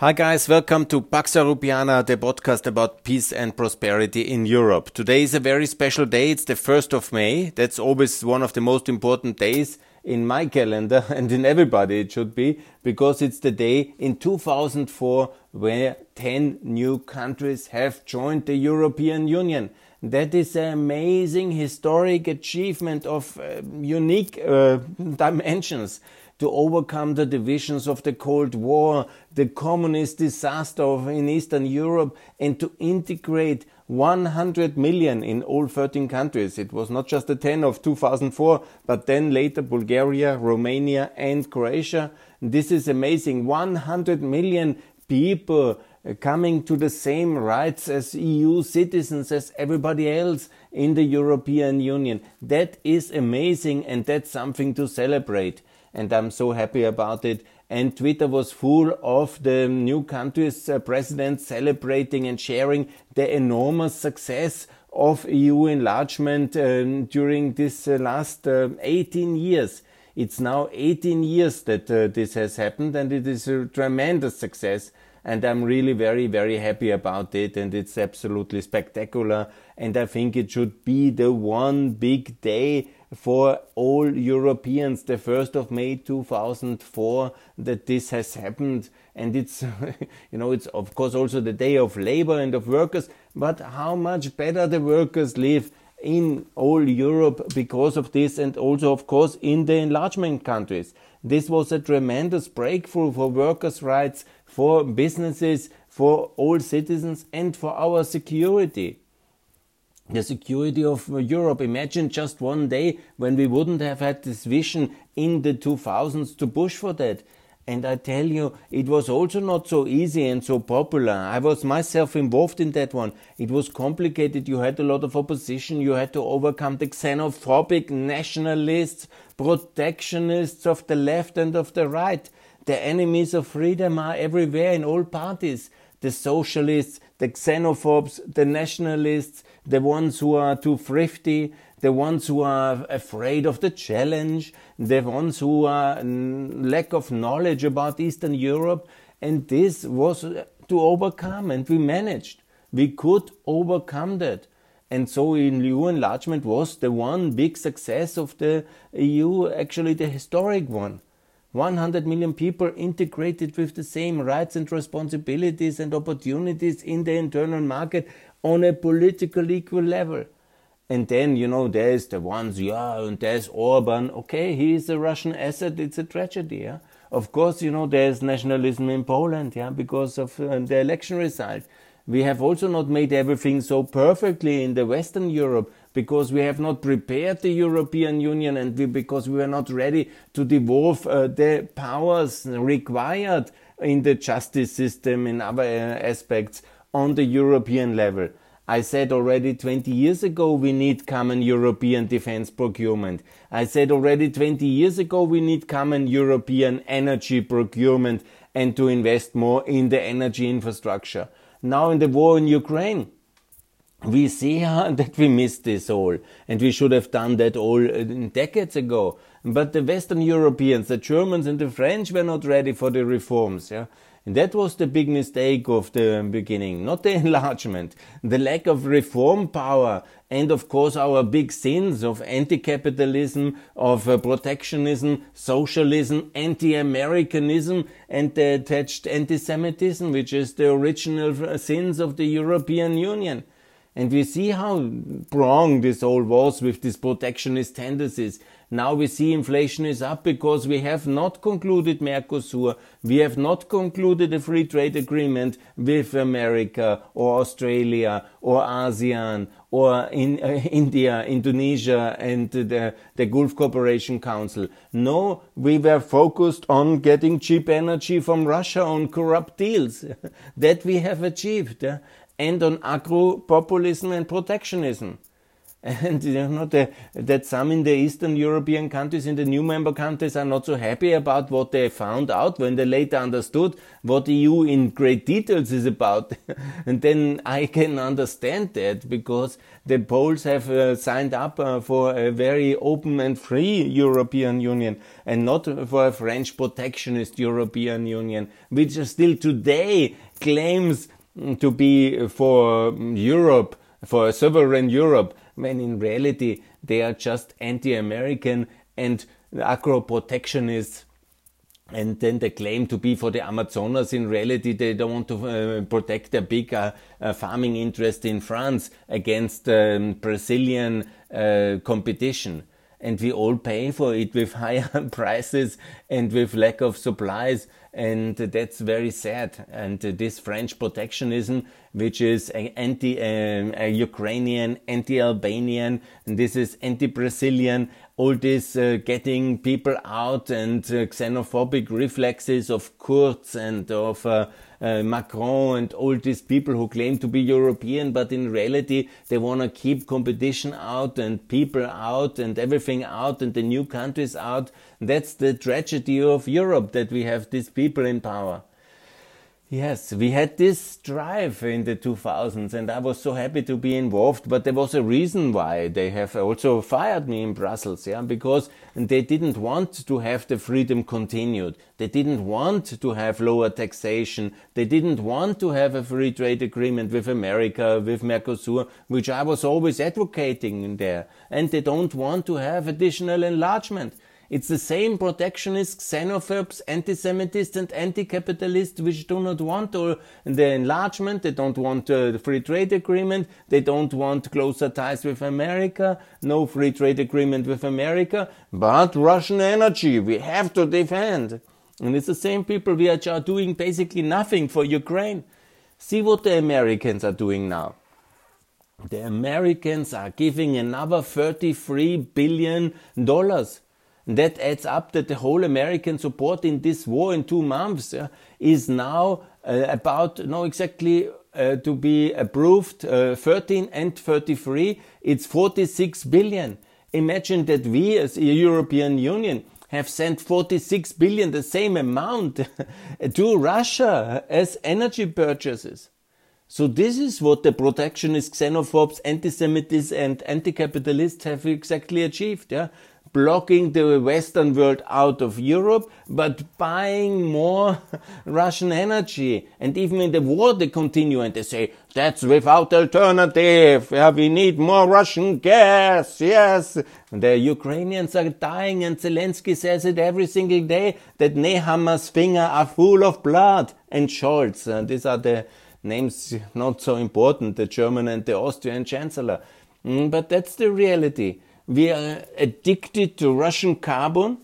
Hi guys, welcome to Pax Europiana, the podcast about peace and prosperity in Europe. Today is a very special day. It's the 1st of May. That's always one of the most important days in my calendar and in everybody it should be because it's the day in 2004 where 10 new countries have joined the European Union. That is an amazing historic achievement of uh, unique uh, dimensions to overcome the divisions of the Cold War, the communist disaster in Eastern Europe, and to integrate 100 million in all 13 countries. It was not just the 10 of 2004, but then later Bulgaria, Romania, and Croatia. This is amazing. 100 million people uh, coming to the same rights as EU citizens as everybody else in the European Union. That is amazing and that's something to celebrate and I'm so happy about it. And Twitter was full of the new countries' uh, presidents celebrating and sharing the enormous success of EU enlargement um, during this uh, last uh, 18 years. It's now 18 years that uh, this has happened, and it is a tremendous success. And I'm really very, very happy about it, and it's absolutely spectacular. And I think it should be the one big day for all Europeans, the 1st of May 2004, that this has happened. And it's, you know, it's of course also the day of labor and of workers, but how much better the workers live in all Europe because of this and also of course in the enlargement countries. This was a tremendous breakthrough for workers' rights, for businesses, for all citizens and for our security the security of uh, Europe. Imagine just one day when we wouldn't have had this vision in the 2000s to push for that. And I tell you, it was also not so easy and so popular. I was myself involved in that one. It was complicated. You had a lot of opposition. You had to overcome the xenophobic nationalists, protectionists of the left and of the right. The enemies of freedom are everywhere in all parties. The socialists, the xenophobes, the nationalists, the ones who are too thrifty, the ones who are afraid of the challenge, the ones who are mm, lack of knowledge about Eastern Europe. And this was uh, to overcome, and we managed. We could overcome that. And so in EU enlargement was the one big success of the EU, actually the historic one. 100 million people integrated with the same rights and responsibilities and opportunities in the internal market on a political equal level. And then, you know, there's the ones, yeah, and there's Orban. Okay, he is a Russian asset. It's a tragedy, yeah. Of course, you know, there's nationalism in Poland, yeah, because of uh, the election result. We have also not made everything so perfectly in the Western Europe because we have not prepared the European Union and we, because we were not ready to devolve uh, the powers required in the justice system in other uh, aspects on the European level. I said already 20 years ago we need common European defense procurement. I said already 20 years ago we need common European energy procurement and to invest more in the energy infrastructure. Now in the war in Ukraine, we see that we missed this all and we should have done that all uh, decades ago. But the Western Europeans, the Germans and the French were not ready for the reforms. Yeah? And that was the big mistake of the beginning, not the enlargement, the lack of reform power, and of course our big sins of anti-capitalism, of uh, protectionism, socialism, anti-Americanism, and the attached anti-Semitism, which is the original uh, sins of the European Union. And we see how wrong this all was with these protectionist tendencies. Now we see inflation is up because we have not concluded Mercosur. We have not concluded a free trade agreement with America or Australia or ASEAN or in uh, India, Indonesia and the, the Gulf Cooperation Council. No, we were focused on getting cheap energy from Russia on corrupt deals. that we have achieved and on agro-populism and protectionism. And you know the, that some in the Eastern European countries, in the new member countries, are not so happy about what they found out when they later understood what the EU in great details is about. and then I can understand that because the Poles have uh, signed up uh, for a very open and free European Union and not for a French protectionist European Union, which still today claims to be for Europe, for a sovereign Europe when in reality they are just anti-American and agro-protectionists and then they claim to be for the Amazonas. In reality, they don't want to uh, protect their big uh, uh, farming interest in France against um, Brazilian uh, competition. And we all pay for it with higher prices and with lack of supplies and that's very sad. And this French protectionism, which is anti-Ukrainian, uh, anti-Albanian, and this is anti-Brazilian, all this uh, getting people out and uh, xenophobic reflexes of Kurz and of uh, Macron and all these people who claim to be European, but in reality they want to keep competition out and people out and everything out and the new countries out. That's the tragedy of Europe that we have these people in power. Yes, we had this drive in the 2000s and I was so happy to be involved, but there was a reason why they have also fired me in Brussels, yeah, because they didn't want to have the freedom continued. They didn't want to have lower taxation. They didn't want to have a free trade agreement with America, with Mercosur, which I was always advocating in there. And they don't want to have additional enlargement. It's the same protectionists, xenophobes, anti-Semitists and anti-capitalists which do not want the enlargement, they don't want uh, the free trade agreement, they don't want closer ties with America, no free trade agreement with America, but Russian energy we have to defend. And it's the same people we are doing basically nothing for Ukraine. See what the Americans are doing now. The Americans are giving another 33 billion dollars that adds up that the whole American support in this war in two months uh, is now uh, about, no, exactly uh, to be approved, uh, 13 and 33. It's 46 billion. Imagine that we as a European Union have sent 46 billion, the same amount, to Russia as energy purchases. So this is what the protectionist xenophobes, anti-Semites and anti-capitalists have exactly achieved. Yeah? Blocking the Western world out of Europe, but buying more Russian energy. And even in the war, they continue and they say, that's without alternative. Yeah, we need more Russian gas. Yes. And the Ukrainians are dying and Zelensky says it every single day that Nehammer's fingers are full of blood. And Scholz, uh, these are the names not so important, the German and the Austrian chancellor. Mm, but that's the reality we are addicted to Russian carbon,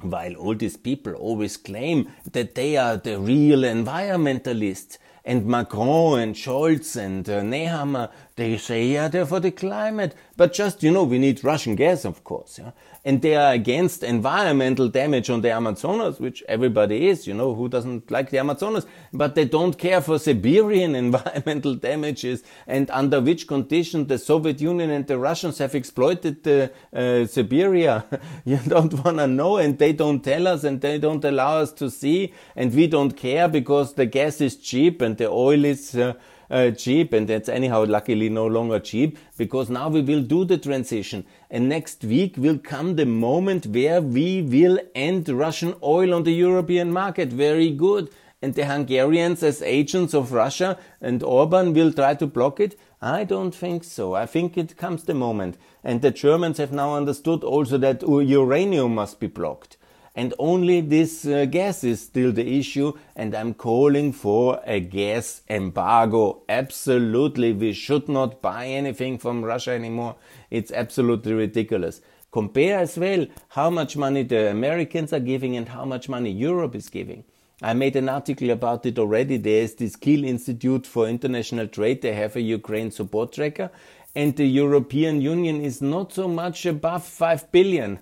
while all these people always claim that they are the real environmentalists. And Macron and Scholz and uh, Nehammer, they say, yeah, they're for the climate. But just, you know, we need Russian gas, of course. Yeah? and they are against environmental damage on the Amazonas, which everybody is, you know, who doesn't like the Amazonas, but they don't care for Siberian environmental damages and under which conditions the Soviet Union and the Russians have exploited the, uh, Siberia. you don't want to know and they don't tell us and they don't allow us to see and we don't care because the gas is cheap and the oil is uh, uh, cheap and that's anyhow luckily no longer cheap because now we will do the transition and next week will come the moment where we will end Russian oil on the European market. Very good. And the Hungarians as agents of Russia and Orban will try to block it? I don't think so. I think it comes the moment. And the Germans have now understood also that uranium must be blocked and only this uh, gas is still the issue and I'm calling for a gas embargo. Absolutely, we should not buy anything from Russia anymore. It's absolutely ridiculous. Compare as well how much money the Americans are giving and how much money Europe is giving. I made an article about it already. There is this Kiel Institute for International Trade. They have a Ukraine support tracker and the European Union is not so much above 5 billion.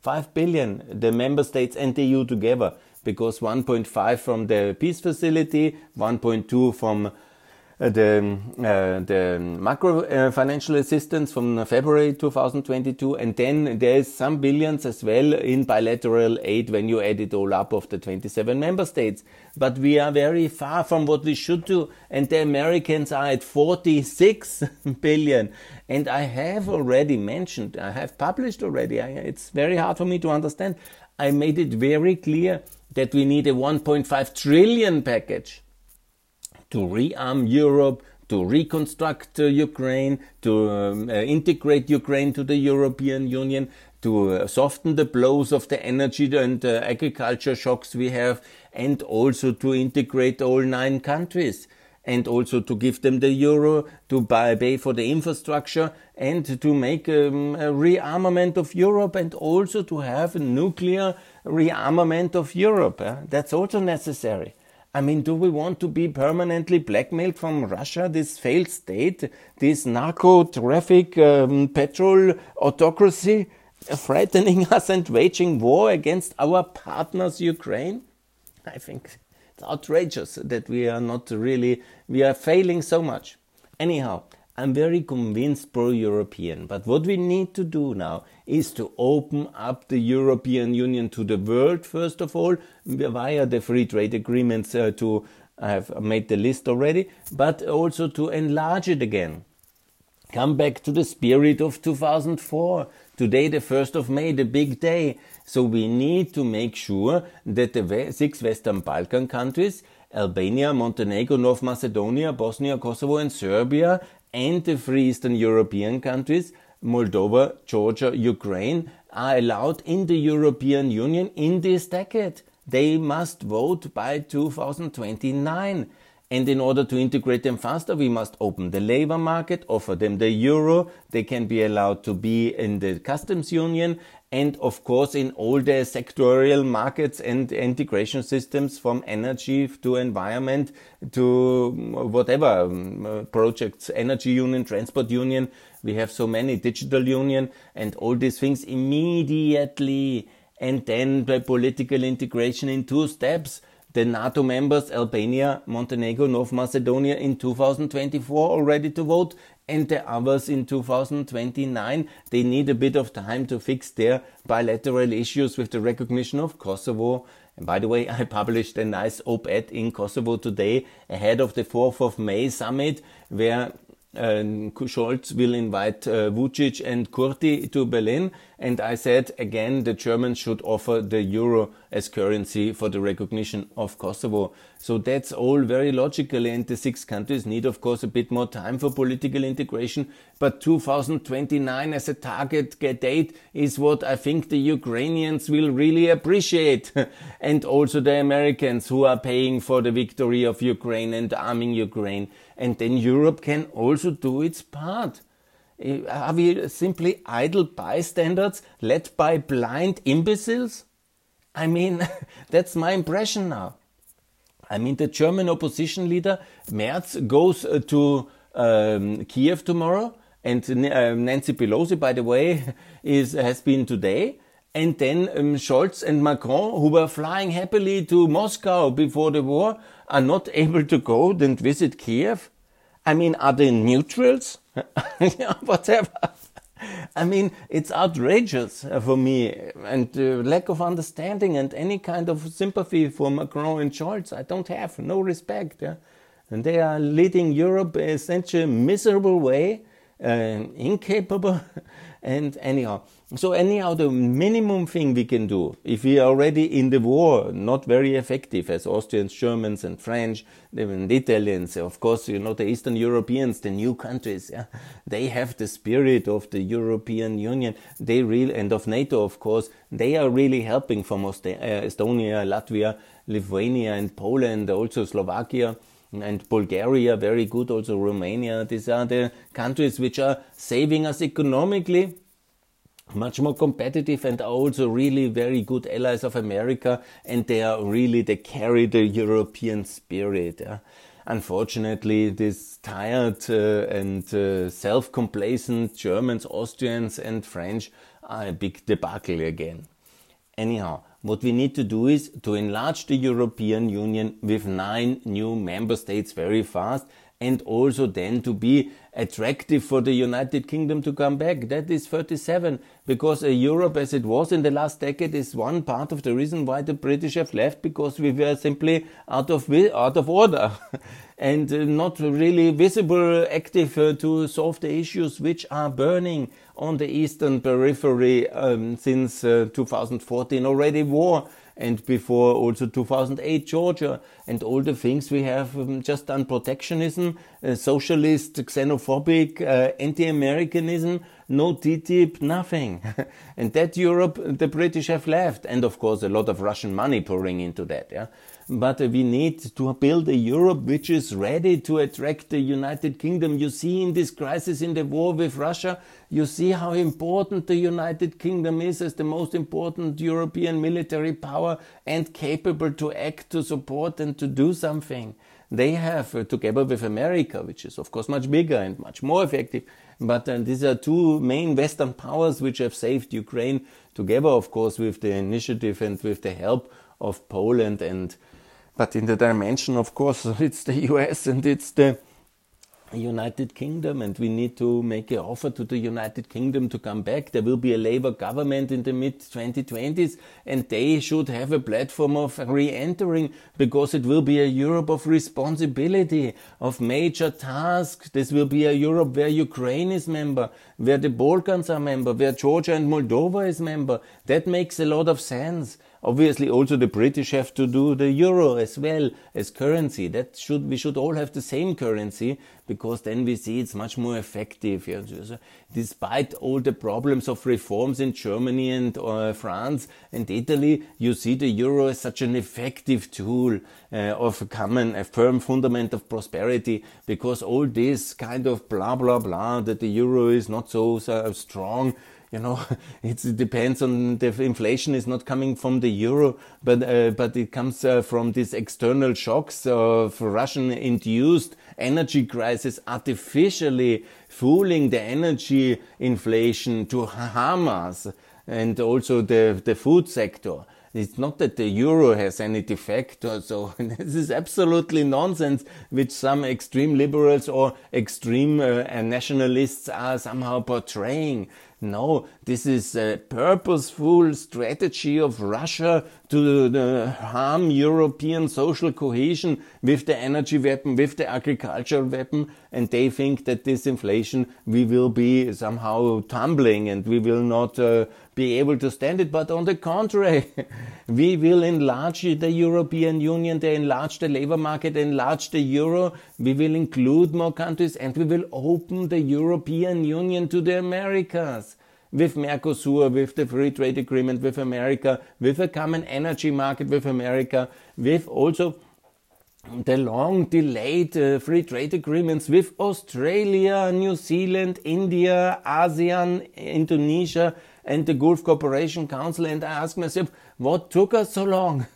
5 billion, the member states and the EU together, because 1.5 from the peace facility, 1.2 from the, uh, the macro uh, financial assistance from February 2022, and then there's some billions as well in bilateral aid when you add it all up of the 27 member states. But we are very far from what we should do, and the Americans are at 46 billion. And I have already mentioned, I have published already, I, it's very hard for me to understand. I made it very clear that we need a 1.5 trillion package to rearm Europe, to reconstruct uh, Ukraine, to um, uh, integrate Ukraine to the European Union, to uh, soften the blows of the energy and uh, agriculture shocks we have, and also to integrate all nine countries. And also to give them the euro, to buy, pay for the infrastructure, and to make um, a rearmament of Europe, and also to have a nuclear rearmament of Europe. That's also necessary. I mean, do we want to be permanently blackmailed from Russia, this failed state, this narco traffic um, petrol autocracy, threatening us and waging war against our partners, Ukraine? I think it's outrageous that we are not really, we are failing so much. Anyhow, I'm very convinced pro European, but what we need to do now is to open up the European Union to the world, first of all, via the free trade agreements uh, to I have made the list already, but also to enlarge it again. Come back to the spirit of 2004. Today, the 1st of May, the big day. So we need to make sure that the six Western Balkan countries, Albania, Montenegro, North Macedonia, Bosnia, Kosovo, and Serbia, and the three Eastern European countries, Moldova, Georgia, Ukraine, are allowed in the European Union in this decade. They must vote by 2029. And in order to integrate them faster, we must open the labor market, offer them the euro. They can be allowed to be in the customs union and of course in all the sectorial markets and integration systems from energy to environment to whatever um, projects, energy union, transport union. We have so many digital union and all these things immediately. And then by political integration in two steps the NATO members Albania, Montenegro, North Macedonia in 2024 already to vote and the others in 2029. They need a bit of time to fix their bilateral issues with the recognition of Kosovo. And by the way, I published a nice op-ed in Kosovo today ahead of the 4th of May summit where uh, Scholz will invite uh, Vucic and Kurti to Berlin. And I said again, the Germans should offer the euro as currency for the recognition of Kosovo. So that's all very logical. And the six countries need, of course, a bit more time for political integration. But 2029 as a target date is what I think the Ukrainians will really appreciate. and also the Americans who are paying for the victory of Ukraine and arming Ukraine and then Europe can also do its part. Eh, are we simply idle bystanders led by blind imbeciles? I mean, that's my impression now. I mean, the German opposition leader Merz goes uh, to um, Kiev tomorrow, and uh, Nancy Pelosi, by the way, is has been today. And then um, Scholz and Macron, who were flying happily to Moscow before the war, are not able to go and visit Kiev. I mean, are they neutrals? Whatever. I mean, it's outrageous for me, and uh, lack of understanding and any kind of sympathy for Macron and Scholz. I don't have no respect. Yeah? And they are leading Europe in such a miserable way, uh, incapable, and anyhow. So anyhow, the minimum thing we can do, if we are already in the war, not very effective as Austrians, Germans, and French, even Italians, of course, you know, the Eastern Europeans, the new countries, yeah, they have the spirit of the European Union. They really, and of NATO, of course, they are really helping from uh, Estonia, Latvia, Lithuania, and Poland, also Slovakia and Bulgaria, very good, also Romania. These are the countries which are saving us economically much more competitive and are also really very good allies of America and they are really they carry the European spirit. Yeah? Unfortunately, these tired uh, and uh, self-complacent Germans, Austrians and French are a big debacle again. Anyhow, what we need to do is to enlarge the European Union with nine new member states very fast and also then to be attractive for the United Kingdom to come back. That is 37 because uh, Europe as it was in the last decade is one part of the reason why the British have left because we were simply out of out of order and uh, not really visible active uh, to solve the issues which are burning on the eastern periphery um, since uh, 2014 already war and before also 2008 Georgia and all the things we have um, just done protectionism, uh, socialist, xenophobic, uh, anti-Americanism, no TTIP, nothing. and that Europe, the British have left. And of course, a lot of Russian money pouring into that. Yeah but we need to build a Europe which is ready to attract the United Kingdom. You see in this crisis in the war with Russia, you see how important the United Kingdom is as the most important European military power and capable to act, to support and to do something. They have, uh, together with America, which is of course much bigger and much more effective, but uh, these are two main Western powers which have saved Ukraine together, of course, with the initiative and with the help of Poland and but in the dimension, of course, it's the US and it's the United Kingdom, and we need to make an offer to the United Kingdom to come back. There will be a Labour government in the mid 2020s, and they should have a platform of re entering because it will be a Europe of responsibility, of major tasks. This will be a Europe where Ukraine is member, where the Balkans are member, where Georgia and Moldova is member. That makes a lot of sense. Obviously, also the British have to do the euro as well as currency. That should we should all have the same currency because then we see it's much more effective. Yeah. Despite all the problems of reforms in Germany and uh, France and Italy, you see the euro as such an effective tool uh, of a common, a firm fundament of prosperity. Because all this kind of blah blah blah that the euro is not so, so strong you know, it depends on the inflation is not coming from the euro, but uh, but it comes uh, from these external shocks of Russian-induced energy crisis, artificially fooling the energy inflation to harm us, and also the the food sector. It's not that the euro has any defect or so. this is absolutely nonsense, which some extreme liberals or extreme uh, nationalists are somehow portraying. No, this is a purposeful strategy of Russia to uh, harm European social cohesion with the energy weapon, with the agricultural weapon, and they think that this inflation we will be somehow tumbling and we will not uh, be able to stand it. But on the contrary, we will enlarge the European Union, they enlarge the labor market, enlarge the euro, we will include more countries, and we will open the European Union to the Americas with Mercosur, with the free trade agreement with America, with a common energy market with America, with also the long delayed uh, free trade agreements with Australia, New Zealand, India, ASEAN, Indonesia, and the Gulf Cooperation Council. And I ask myself, what took us so long?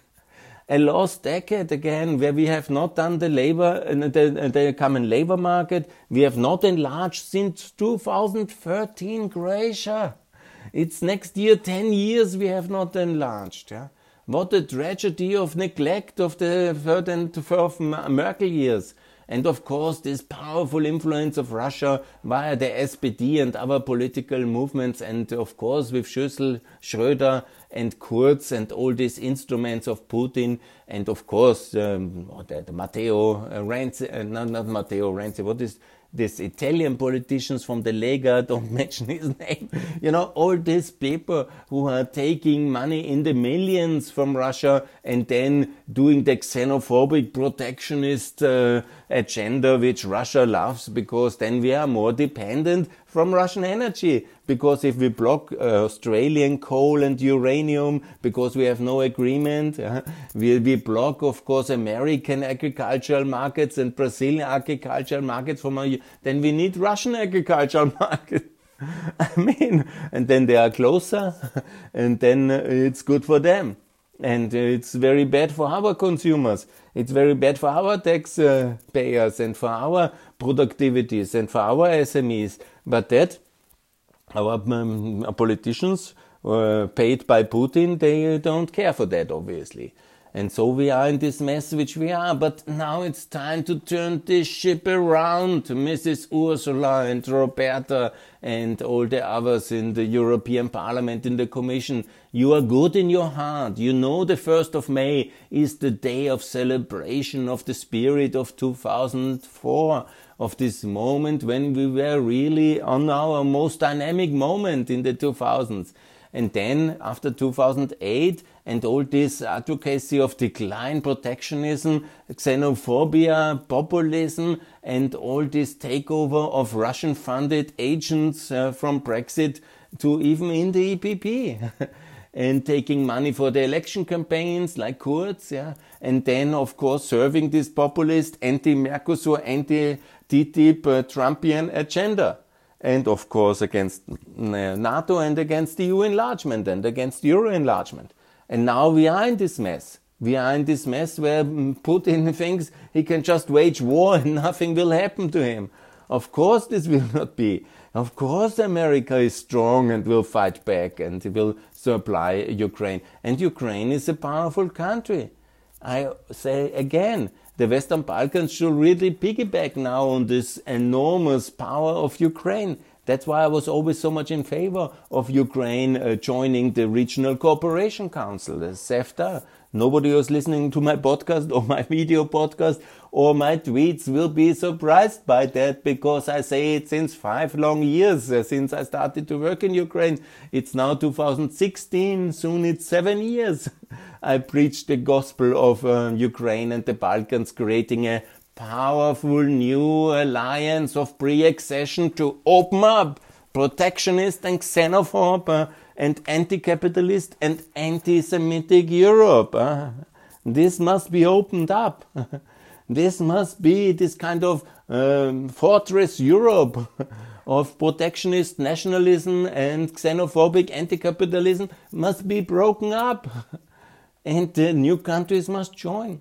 a lost decade again where we have not done the labor, uh, the, the common labor market. We have not enlarged since 2013, Croatia. It's next year 10 years we have not enlarged. Yeah? What a tragedy of neglect of the third and fourth Merkel years. And of course, this powerful influence of Russia via the SPD and other political movements, and of course, with Schüssel, Schröder, and Kurz, and all these instruments of Putin, and of course, um, the, the Matteo Renzi, uh, not, not Matteo Renzi, what is these Italian politicians from the Lega, don't mention his name, you know, all these people who are taking money in the millions from Russia and then doing the xenophobic protectionist uh, agenda which Russia loves because then we are more dependent from Russian energy. Because if we block uh, Australian coal and uranium because we have no agreement, uh, we, we block, of course, American agricultural markets and Brazilian agricultural markets from our, then we need Russian agricultural markets. I mean, and then they are closer, and then it's good for them. And it's very bad for our consumers. It's very bad for our tax uh, payers and for our productivities and for our SMEs. But that, our um, politicians uh, paid by Putin, they don't care for that, obviously. And so we are in this mess which we are. But now it's time to turn this ship around, Mrs. Ursula and Roberta and all the others in the European Parliament, in the Commission. You are good in your heart. You know the 1st of May is the day of celebration of the spirit of 2004 of this moment when we were really on our most dynamic moment in the 2000s. And then after 2008 and all this advocacy of decline, protectionism, xenophobia, populism, and all this takeover of Russian funded agents uh, from Brexit to even in the EPP. and taking money for the election campaigns like Kurz, yeah, and then of course serving this populist anti-Mercosur, anti-TTIP uh, Trumpian agenda and of course against NATO and against EU enlargement and against Euro enlargement. And now we are in this mess. We are in this mess where Putin thinks he can just wage war and nothing will happen to him. Of course, this will not be. Of course, America is strong and will fight back and will supply Ukraine. And Ukraine is a powerful country. I say again, the Western Balkans should really piggyback now on this enormous power of Ukraine. That's why I was always so much in favor of Ukraine uh, joining the Regional Cooperation Council, the CEFTA. Nobody who's listening to my podcast or my video podcast or my tweets will be surprised by that because I say it since five long years uh, since I started to work in Ukraine. It's now 2016, soon it's seven years. I preached the gospel of uh, Ukraine and the Balkans, creating a powerful new alliance of pre-accession to open up protectionist and xenophobe uh, and anti-capitalist and anti-Semitic Europe. Uh. This must be opened up. this must be this kind of um, fortress Europe of protectionist nationalism and xenophobic anti-capitalism must be broken up. and new countries must join.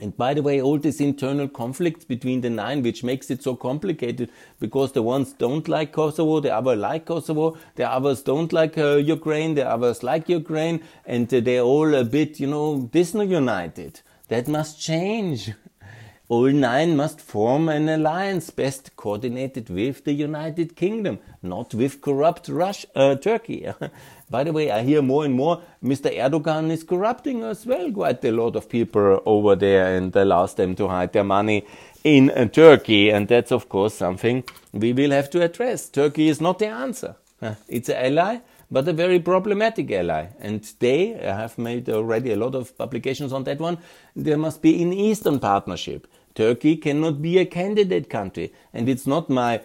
And by the way, all these internal conflicts between the nine, which makes it so complicated, because the ones don't like Kosovo, the others like Kosovo, the others don't like uh, Ukraine, the others like Ukraine, and uh, they're all a bit, you know, disunited. That must change. All nine must form an alliance best coordinated with the United Kingdom, not with corrupt Russia, uh, Turkey. By the way, I hear more and more Mr. Erdogan is corrupting as well quite a lot of people over there and allows them to hide their money in uh, Turkey. And that's, of course, something we will have to address. Turkey is not the answer. It's an ally, but a very problematic ally. And they have made already a lot of publications on that one. There must be an Eastern Partnership. Turkey cannot be a candidate country. And it's not my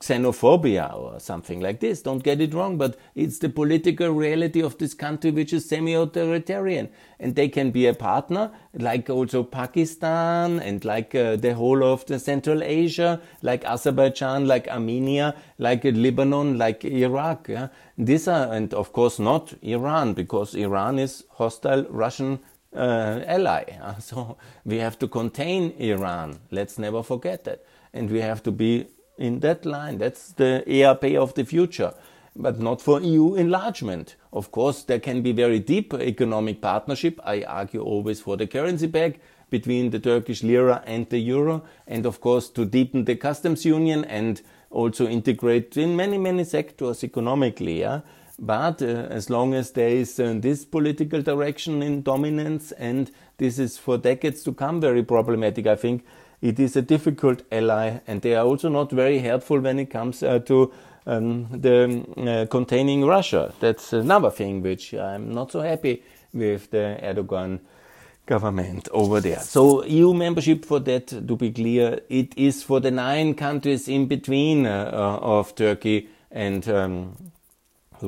xenophobia or something like this. Don't get it wrong, but it's the political reality of this country which is semi-authoritarian. And they can be a partner, like also Pakistan and like uh, the whole of the Central Asia, like Azerbaijan, like Armenia, like Lebanon, like Iraq. Yeah? These are, and of course not Iran, because Iran is hostile Russian uh, ally. So we have to contain Iran. Let's never forget that. And we have to be in that line. That's the ERP of the future, but not for EU enlargement. Of course, there can be very deep economic partnership. I argue always for the currency peg between the Turkish lira and the euro, and of course to deepen the customs union and also integrate in many many sectors economically. Yeah? But uh, as long as there is uh, this political direction in dominance, and this is for decades to come very problematic, I think it is a difficult ally, and they are also not very helpful when it comes uh, to um, the uh, containing Russia. That's another thing which I'm not so happy with the Erdogan government over there. So EU membership for that, to be clear, it is for the nine countries in between uh, of Turkey and um,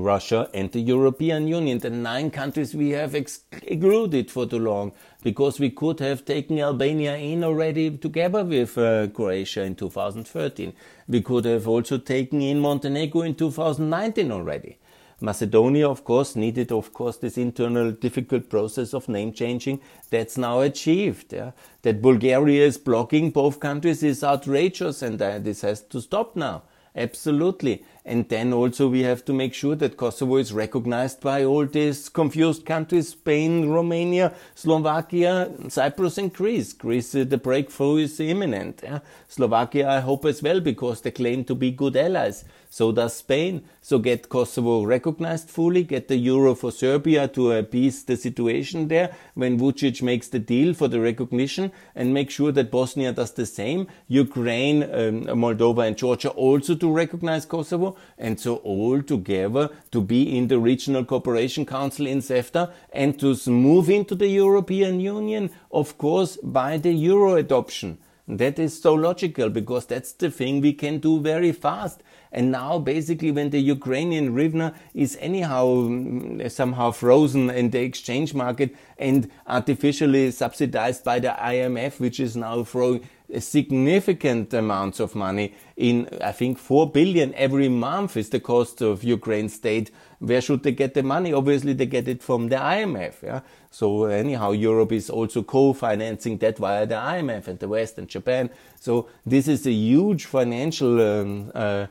Russia and the European Union, the nine countries we have excluded for too long, because we could have taken Albania in already together with uh, Croatia in 2013. We could have also taken in Montenegro in 2019 already. Macedonia, of course, needed, of course, this internal difficult process of name changing. That's now achieved. Yeah? That Bulgaria is blocking both countries is outrageous, and uh, this has to stop now. Absolutely. And then also we have to make sure that Kosovo is recognized by all these confused countries, Spain, Romania, Slovakia, Cyprus and Greece. Greece, uh, the breakthrough is imminent. Yeah? Slovakia, I hope as well, because they claim to be good allies. So does Spain. So get Kosovo recognized fully, get the euro for Serbia to appease the situation there when Vucic makes the deal for the recognition and make sure that Bosnia does the same. Ukraine, um, Moldova and Georgia also to recognize Kosovo and so all together to be in the Regional Cooperation Council in CEFTA and to move into the European Union, of course, by the euro adoption. That is so logical because that's the thing we can do very fast. And now basically when the Ukrainian hryvnia is anyhow mm, somehow frozen in the exchange market and artificially subsidized by the IMF, which is now throwing significant amounts of money in, I think, 4 billion every month is the cost of Ukraine state. Where should they get the money? Obviously, they get it from the IMF. Yeah? So anyhow, Europe is also co-financing that via the IMF and the West and Japan. So this is a huge financial um, uh,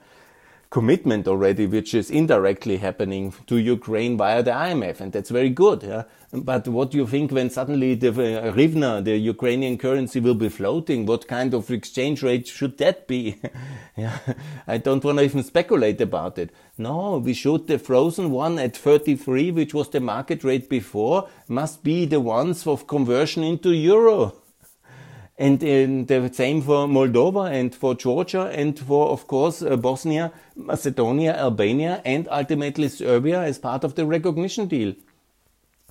commitment already, which is indirectly happening to Ukraine via the IMF, and that's very good. Yeah? But what do you think when suddenly the uh, hryvnia, the Ukrainian currency, will be floating? What kind of exchange rate should that be? yeah, I don't want to even speculate about it. No, we should the frozen one at 33, which was the market rate before, must be the ones of conversion into euro. And the same for Moldova and for Georgia and for, of course, uh, Bosnia, Macedonia, Albania, and ultimately Serbia as part of the recognition deal.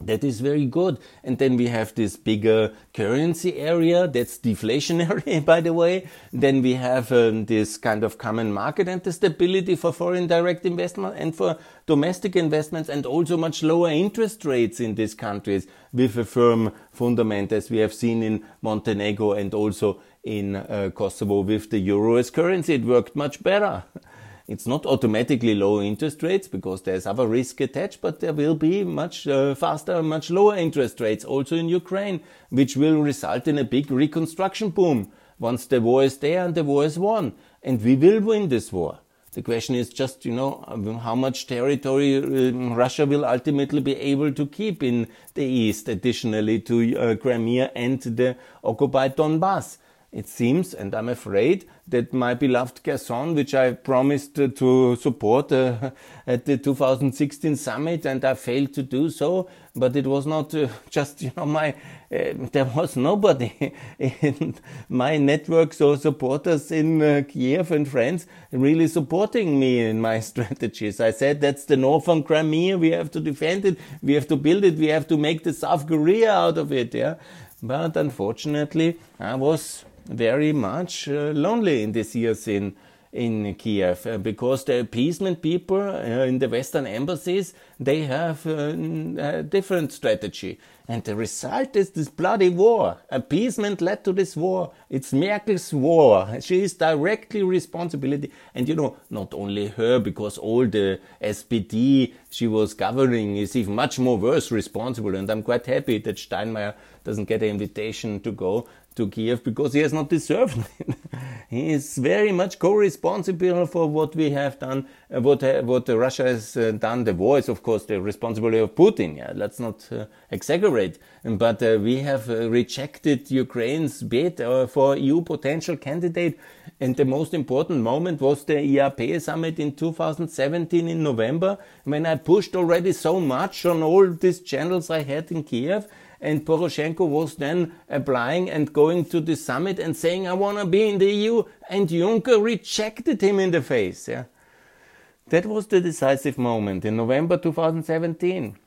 That is very good. And then we have this bigger currency area that's deflationary, by the way. Then we have um, this kind of common market and the stability for foreign direct investment and for domestic investments and also much lower interest rates in these countries with a firm fundament as we have seen in Montenegro and also in uh, Kosovo with the euro as currency. It worked much better. It's not automatically low interest rates because there's other risk attached, but there will be much uh, faster, much lower interest rates also in Ukraine, which will result in a big reconstruction boom once the war is there and the war is won. And we will win this war. The question is just, you know, how much territory uh, Russia will ultimately be able to keep in the east, additionally to uh, Crimea and the occupied Donbass it seems, and I'm afraid, that my beloved Kherson, which I promised to support uh, at the 2016 summit, and I failed to do so, but it was not uh, just, you know, my, uh, there was nobody in my networks or supporters in uh, Kiev and France really supporting me in my strategies. I said that's the northern Crimea, we have to defend it, we have to build it, we have to make the South Korea out of it, yeah. But unfortunately, I was very much uh, lonely in these years in in Kiev uh, because the appeasement people uh, in the Western embassies they have a different strategy, and the result is this bloody war. Appeasement led to this war. It's Merkel's war. She is directly responsibility, and you know not only her because all the SPD she was governing is even much more worse responsible. And I'm quite happy that Steinmeier doesn't get an invitation to go to Kiev because he has not deserved it. he is very much co-responsible for what we have done, what uh, what Russia has uh, done. The war is, of course, the responsibility of Putin. Yeah, let's not uh, exaggerate. But we have rejected Ukraine's bid for EU potential candidate, and the most important moment was the EAP summit in 2017 in November, when I pushed already so much on all these channels I had in Kiev and Poroshenko was then applying and going to the summit and saying, I want to be in the EU, and Juncker rejected him in the face. Yeah. That was the decisive moment in November 2017.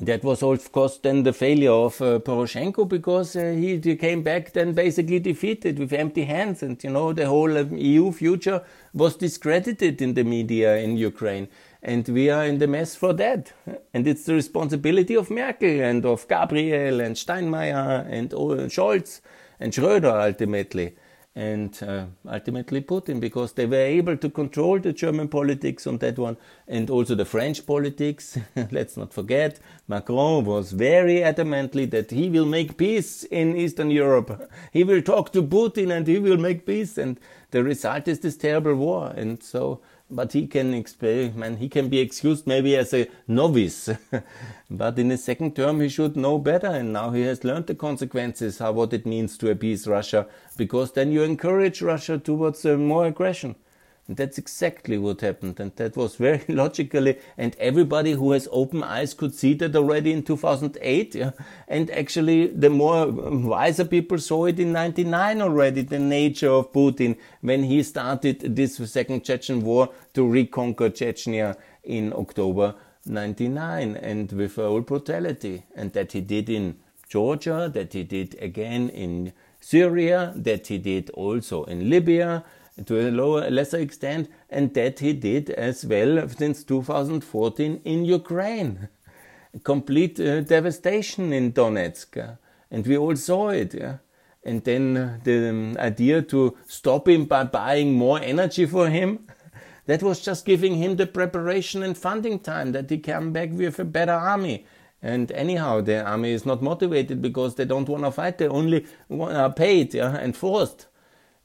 That was, of course, then the failure of uh, Poroshenko because uh, he, came back then basically defeated with empty hands. And, you know, the whole uh, EU future was discredited in the media in Ukraine. And we are in the mess for that. And it's the responsibility of Merkel and of Gabriel and Steinmeier and Scholz and Schröder ultimately. And uh, ultimately Putin, because they were able to control the German politics on that one and also the French politics. Let's not forget, Macron was very adamantly that he will make peace in Eastern Europe. He will talk to Putin and he will make peace. And the result is this terrible war. And so but he can experiment. He can be excused maybe as a novice, but in his second term he should know better. And now he has learned the consequences, how what it means to appease Russia, because then you encourage Russia towards uh, more aggression. And that's exactly what happened. And that was very logically, and everybody who has open eyes could see that already in 2008. Yeah? And actually, the more wiser people saw it in 99 already, the nature of Putin when he started this second Chechen war to reconquer Chechnya in October 99 and with all brutality. And that he did in Georgia, that he did again in Syria, that he did also in Libya to a lower, lesser extent, and that he did as well since 2014 in Ukraine. Complete uh, devastation in Donetsk, uh, and we all saw it. Yeah? And then uh, the um, idea to stop him by buying more energy for him, that was just giving him the preparation and funding time that he come back with a better army. And anyhow, the army is not motivated because they don't want to fight; they only are paid yeah, and forced.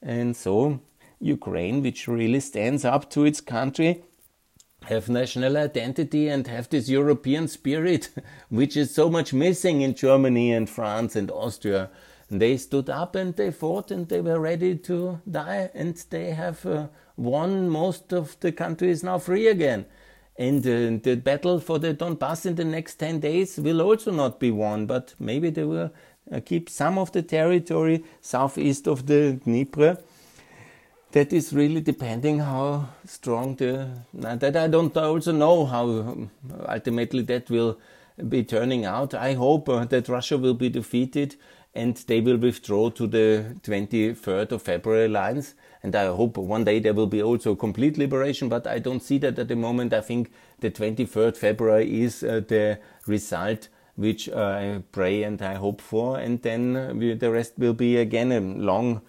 And so Ukraine, which really stands up to its country, have national identity and have this European spirit, which is so much missing in Germany and France and Austria. They stood up and they fought and they were ready to die, and they have uh, won. Most of the country is now free again. And uh, the battle for the Donbass in the next 10 days will also not be won, but maybe they will uh, keep some of the territory southeast of the Dnieper that is really depending how strong the that I don't also know how ultimately that will be turning out. I hope uh, that Russia will be defeated and they will withdraw to the 23rd of February lines. And I hope one day there will be also complete liberation, but I don't see that at the moment. I think the 23rd February is uh, the result which I pray and I hope for, and then we, the rest will be again a long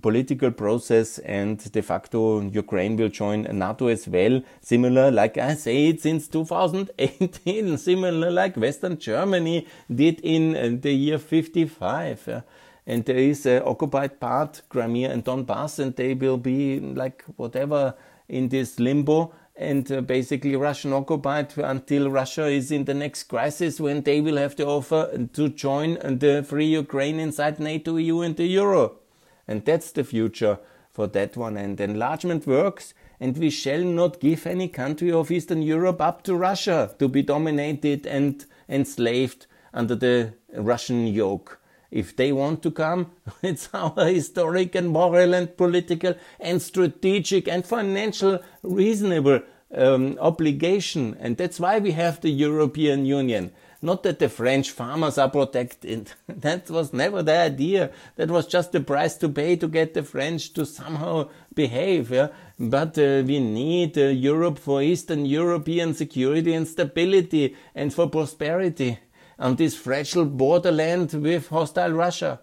political process and de facto Ukraine will join NATO as well. Similar, like I say since 2018, similar like Western Germany did in uh, the year 55. And there is an occupied part, Crimea and Donbass, and they will be like whatever in this limbo and uh, basically Russian occupied until Russia is in the next crisis when they will have to offer to join the free Ukraine inside NATO, EU, and the Euro. And that's the future for that one. And enlargement works, and we shall not give any country of Eastern Europe up to Russia to be dominated and enslaved under the Russian yoke. If they want to come, it's our historic and moral and political and strategic and financial reasonable um, obligation. And that's why we have the European Union. Not that the French farmers are protected. that was never the idea. That was just the price to pay to get the French to somehow behave. Yeah? But uh, we need uh, Europe for Eastern European security and stability and for prosperity on this fragile borderland with hostile Russia.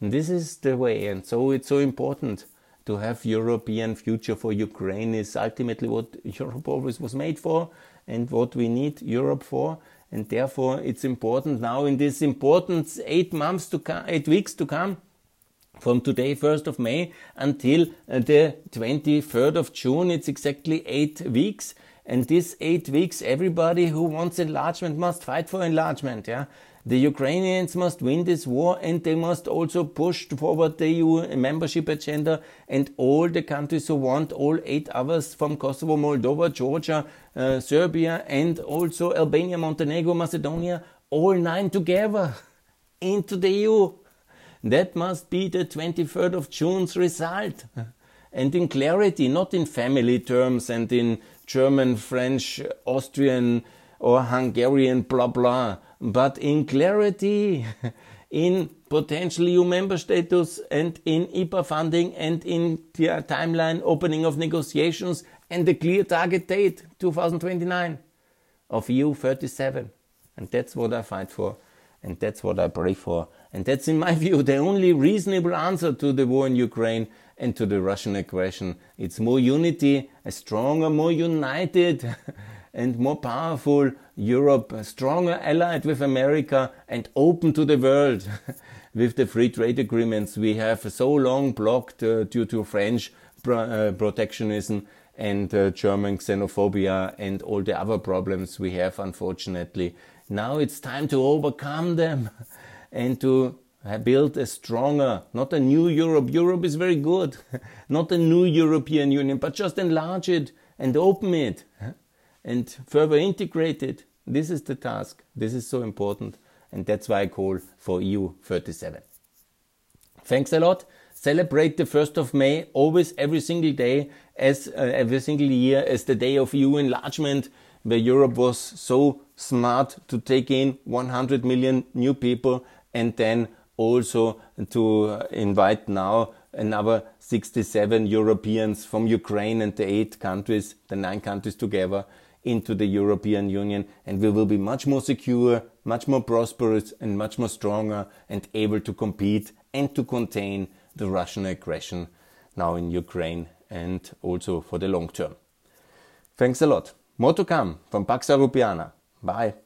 And this is the way. And so it's so important to have European future for Ukraine is ultimately what Europe always was made for and what we need Europe for. And therefore, it's important now in this important eight months to come, eight weeks to come, from today, 1st of May, until uh, the 23rd of June. It's exactly eight weeks. And these eight weeks, everybody who wants enlargement must fight for enlargement. Yeah. The Ukrainians must win this war and they must also push forward the EU membership agenda and all the countries who want, all eight others from Kosovo, Moldova, Georgia, uh, Serbia, and also Albania, Montenegro, Macedonia, all nine together into the EU. That must be the 23rd of June's result. And in clarity, not in family terms and in German, French, Austrian, or Hungarian blah blah, but in clarity, in potential EU member status and in IPA funding and in the timeline opening of negotiations and the clear target date 2029 of EU 37. And that's what I fight for. And that's what I pray for. And that's, in my view, the only reasonable answer to the war in Ukraine and to the Russian aggression. It's more unity, a stronger, more united and more powerful Europe, stronger allied with America and open to the world with the free trade agreements we have so long blocked uh, due to French uh, protectionism and uh, German xenophobia and all the other problems we have, unfortunately. Now it's time to overcome them and to build a stronger, not a new Europe. Europe is very good. not a new European Union, but just enlarge it and open it and further integrate it. This is the task. This is so important. And that's why I call for EU 37. Thanks a lot. Celebrate the 1st of May always every single day as uh, every single year as the day of EU enlargement where Europe was so smart to take in 100 million new people and then also to uh, invite now another 67 Europeans from Ukraine and the eight countries, the nine countries together, into the European Union. And we will be much more secure, much more prosperous, and much more stronger and able to compete and to contain the Russian aggression now in Ukraine and also for the long term. Thanks a lot. More to come from Pax Europiana. Bye.